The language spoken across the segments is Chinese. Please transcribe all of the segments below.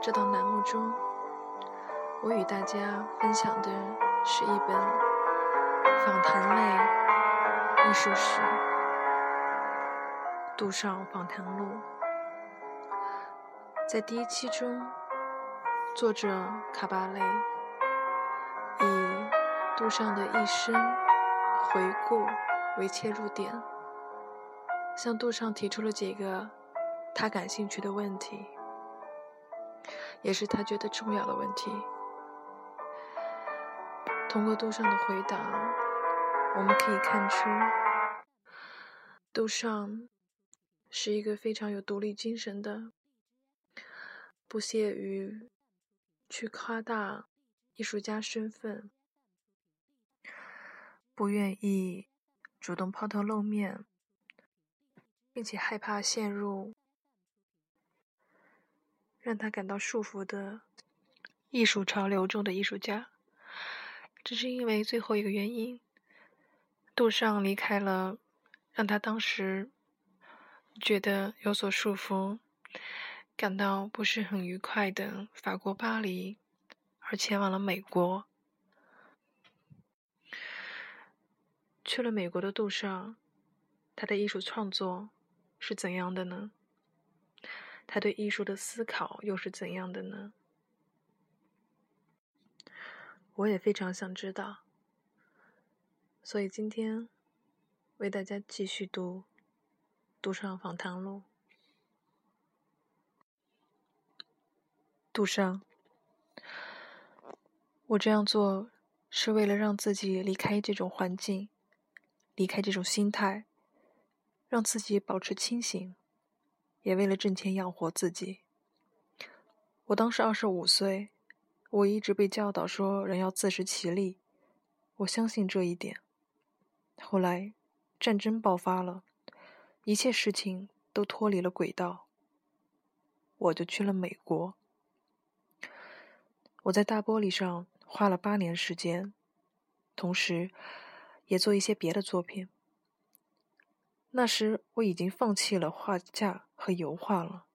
这档栏目中，我与大家分享的是一本访谈类艺术史《杜尚访谈录》。在第一期中，作者卡巴雷以杜尚的一生回顾为切入点。向杜尚提出了几个他感兴趣的问题，也是他觉得重要的问题。通过杜尚的回答，我们可以看出，杜尚是一个非常有独立精神的，不屑于去夸大艺术家身份，不愿意主动抛头露面。并且害怕陷入让他感到束缚的艺术潮流中的艺术家，只是因为最后一个原因，杜尚离开了让他当时觉得有所束缚、感到不是很愉快的法国巴黎，而前往了美国。去了美国的杜尚，他的艺术创作。是怎样的呢？他对艺术的思考又是怎样的呢？我也非常想知道，所以今天为大家继续读《杜尚访谈录》。杜尚，我这样做是为了让自己离开这种环境，离开这种心态。让自己保持清醒，也为了挣钱养活自己。我当时二十五岁，我一直被教导说人要自食其力，我相信这一点。后来战争爆发了，一切事情都脱离了轨道，我就去了美国。我在大玻璃上花了八年时间，同时也做一些别的作品。那时我已经放弃了画架和油画了，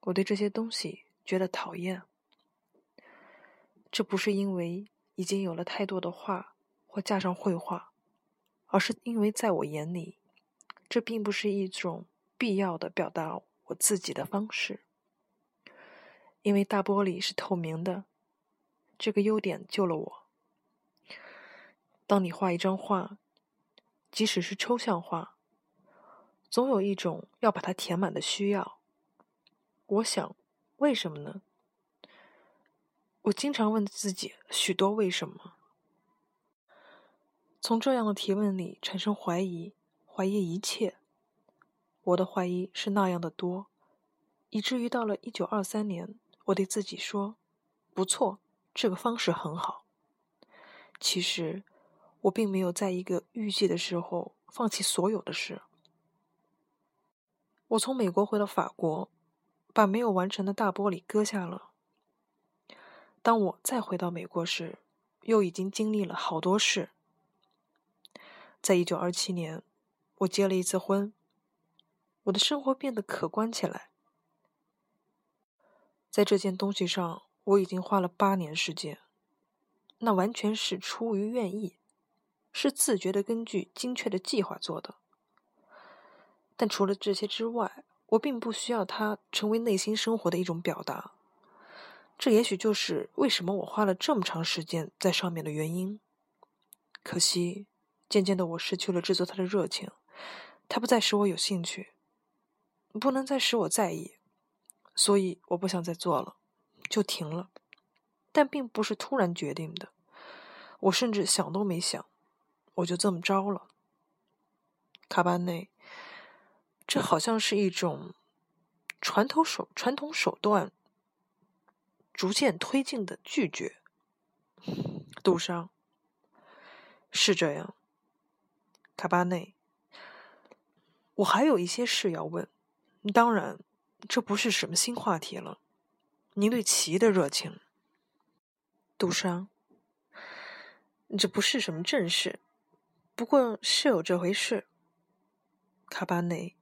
我对这些东西觉得讨厌。这不是因为已经有了太多的画或架上绘画，而是因为在我眼里，这并不是一种必要的表达我自己的方式。因为大玻璃是透明的，这个优点救了我。当你画一张画，即使是抽象画，总有一种要把它填满的需要。我想，为什么呢？我经常问自己许多为什么。从这样的提问里产生怀疑，怀疑一切。我的怀疑是那样的多，以至于到了一九二三年，我对自己说：“不错，这个方式很好。”其实，我并没有在一个预计的时候放弃所有的事。我从美国回到法国，把没有完成的大玻璃割下了。当我再回到美国时，又已经经历了好多事。在一九二七年，我结了一次婚，我的生活变得可观起来。在这件东西上，我已经花了八年时间，那完全是出于愿意，是自觉的根据精确的计划做的。但除了这些之外，我并不需要它成为内心生活的一种表达。这也许就是为什么我花了这么长时间在上面的原因。可惜，渐渐的我失去了制作它的热情，它不再使我有兴趣，不能再使我在意，所以我不想再做了，就停了。但并不是突然决定的，我甚至想都没想，我就这么着了。卡巴内。这好像是一种传统手传统手段逐渐推进的拒绝。杜尚是这样，卡巴内，我还有一些事要问。当然，这不是什么新话题了。您对棋的热情，杜尚，这不是什么正事，不过是有这回事。卡巴内。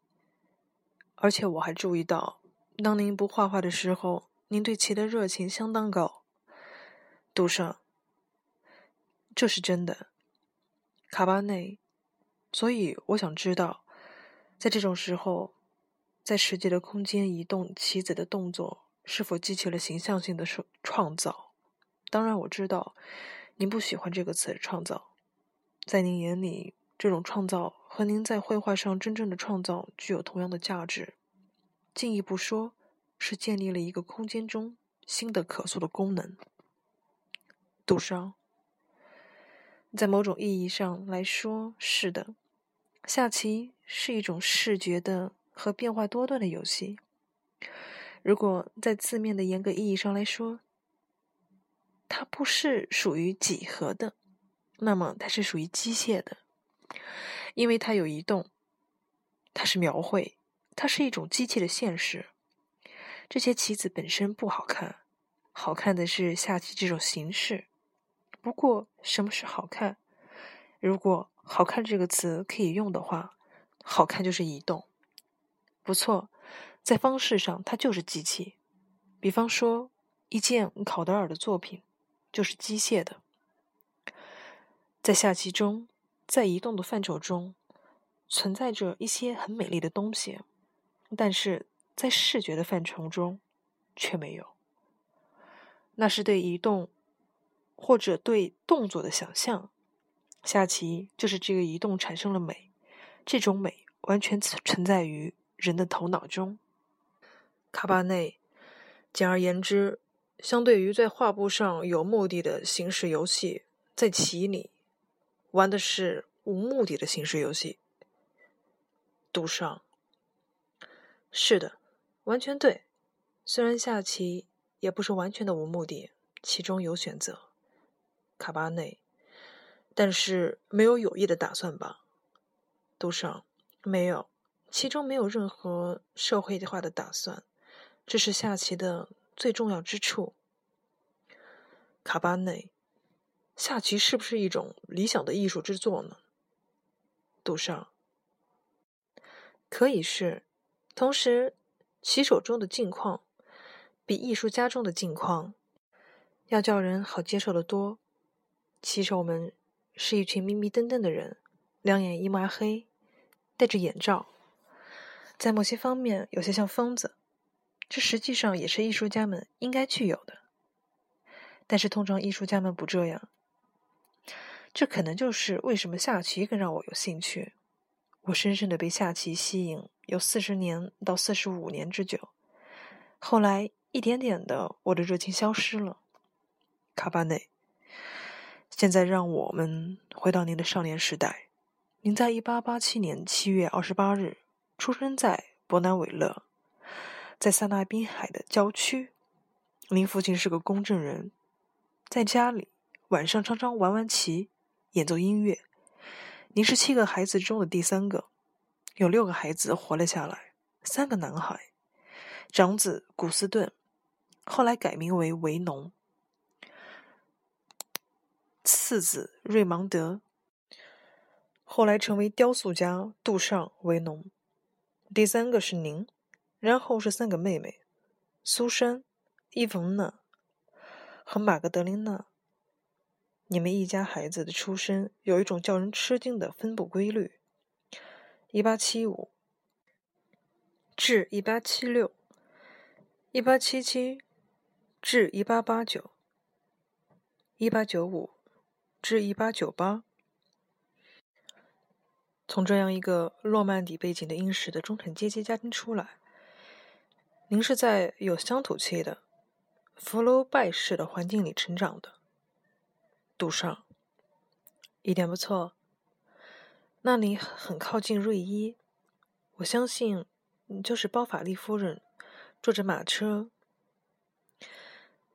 而且我还注意到，当您不画画的时候，您对棋的热情相当高。杜尚，这是真的，卡巴内。所以我想知道，在这种时候，在实际的空间移动棋子的动作，是否激起了形象性的创创造？当然，我知道您不喜欢这个词“创造”。在您眼里，这种创造和您在绘画上真正的创造具有同样的价值。进一步说，是建立了一个空间中新的可塑的功能。杜尚，在某种意义上来说，是的。下棋是一种视觉的和变化多端的游戏。如果在字面的严格意义上来说，它不是属于几何的，那么它是属于机械的，因为它有移动，它是描绘，它是一种机器的现实。这些棋子本身不好看，好看的是下棋这种形式。不过，什么是好看？如果“好看”这个词可以用的话，好看就是移动。不错，在方式上它就是机器。比方说，一件考德尔的作品就是机械的。在下棋中，在移动的范畴中，存在着一些很美丽的东西，但是在视觉的范畴中却没有。那是对移动。或者对动作的想象，下棋就是这个移动产生了美，这种美完全存在于人的头脑中。卡巴内，简而言之，相对于在画布上有目的的形式游戏，在棋里玩的是无目的的形式游戏。杜尚，是的，完全对。虽然下棋也不是完全的无目的，其中有选择。卡巴内，但是没有有意的打算吧？杜尚，没有，其中没有任何社会化的打算，这是下棋的最重要之处。卡巴内，下棋是不是一种理想的艺术之作呢？杜尚，可以是，同时，棋手中的境况比艺术家中的境况要叫人好接受的多。棋手们是一群迷迷瞪瞪的人，两眼一抹黑，戴着眼罩，在某些方面有些像疯子。这实际上也是艺术家们应该具有的，但是通常艺术家们不这样。这可能就是为什么下棋更让我有兴趣。我深深的被下棋吸引，有四十年到四十五年之久。后来一点点的，我的热情消失了。卡巴内。现在让我们回到您的少年时代。您在1887年7月28日出生在伯南韦勒，在萨纳滨海的郊区。您父亲是个公证人，在家里晚上常常玩玩棋，演奏音乐。您是七个孩子中的第三个，有六个孩子活了下来，三个男孩。长子古斯顿后来改名为维农。次子瑞芒德后来成为雕塑家杜尚维农，第三个是您，然后是三个妹妹苏珊、伊冯娜和玛格德琳娜。你们一家孩子的出生有一种叫人吃惊的分布规律：一八七五至一八七六，一八七七至一八八九，一八九五。至一八九八，从这样一个诺曼底背景的英式的中产阶级家庭出来，您是在有乡土气的福楼拜式的环境里成长的。杜尚，一点不错。那里很靠近瑞伊，我相信你就是包法利夫人坐着马车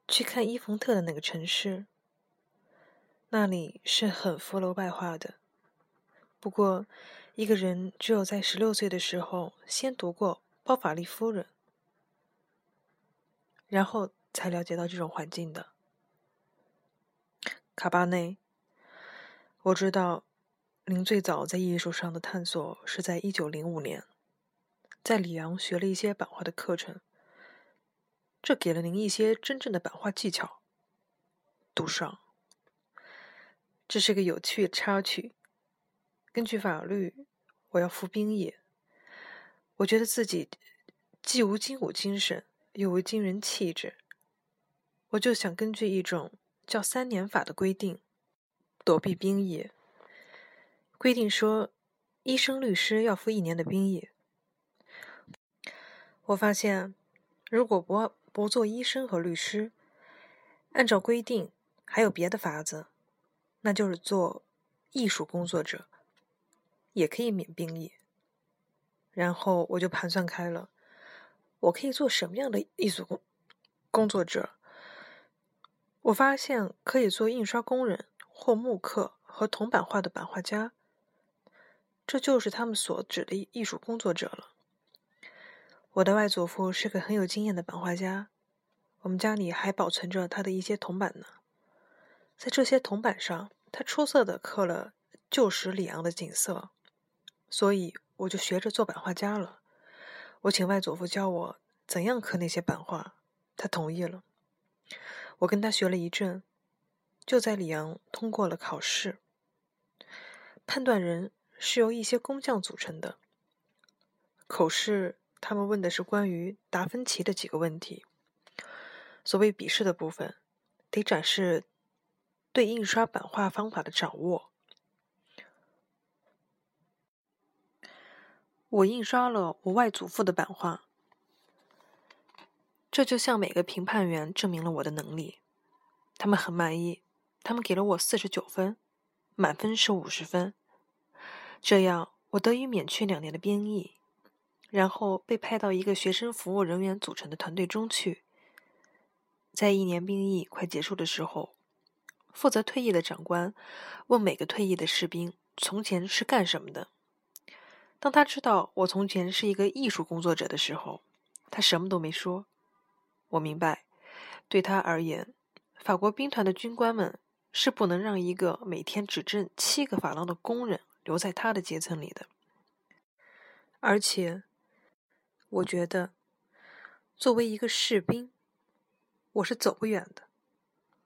去看伊冯特的那个城市。那里是很福楼拜化的。不过，一个人只有在十六岁的时候先读过《包法利夫人》，然后才了解到这种环境的。卡巴内，我知道，您最早在艺术上的探索是在一九零五年，在里昂学了一些版画的课程，这给了您一些真正的版画技巧。杜尚，这是个有趣的插曲。根据法律，我要服兵役。我觉得自己既无精武精神，又无惊人气质，我就想根据一种叫“三年法”的规定躲避兵役。规定说，医生、律师要服一年的兵役。我发现，如果不不做医生和律师，按照规定还有别的法子，那就是做艺术工作者，也可以免兵役。然后我就盘算开了，我可以做什么样的艺术工工作者？我发现可以做印刷工人或木刻和铜版画的版画家，这就是他们所指的艺术工作者了。我的外祖父是个很有经验的版画家，我们家里还保存着他的一些铜版呢。在这些铜板上，他出色的刻了旧时里昂的景色，所以。我就学着做版画家了。我请外祖父教我怎样刻那些版画，他同意了。我跟他学了一阵，就在里昂通过了考试。判断人是由一些工匠组成的。口试，他们问的是关于达芬奇的几个问题。所谓笔试的部分，得展示对印刷版画方法的掌握。我印刷了我外祖父的版画，这就向每个评判员证明了我的能力。他们很满意，他们给了我四十九分，满分是五十分。这样，我得以免去两年的兵役，然后被派到一个学生服务人员组成的团队中去。在一年兵役快结束的时候，负责退役的长官问每个退役的士兵从前是干什么的。当他知道我从前是一个艺术工作者的时候，他什么都没说。我明白，对他而言，法国兵团的军官们是不能让一个每天只挣七个法郎的工人留在他的阶层里的。而且，我觉得，作为一个士兵，我是走不远的。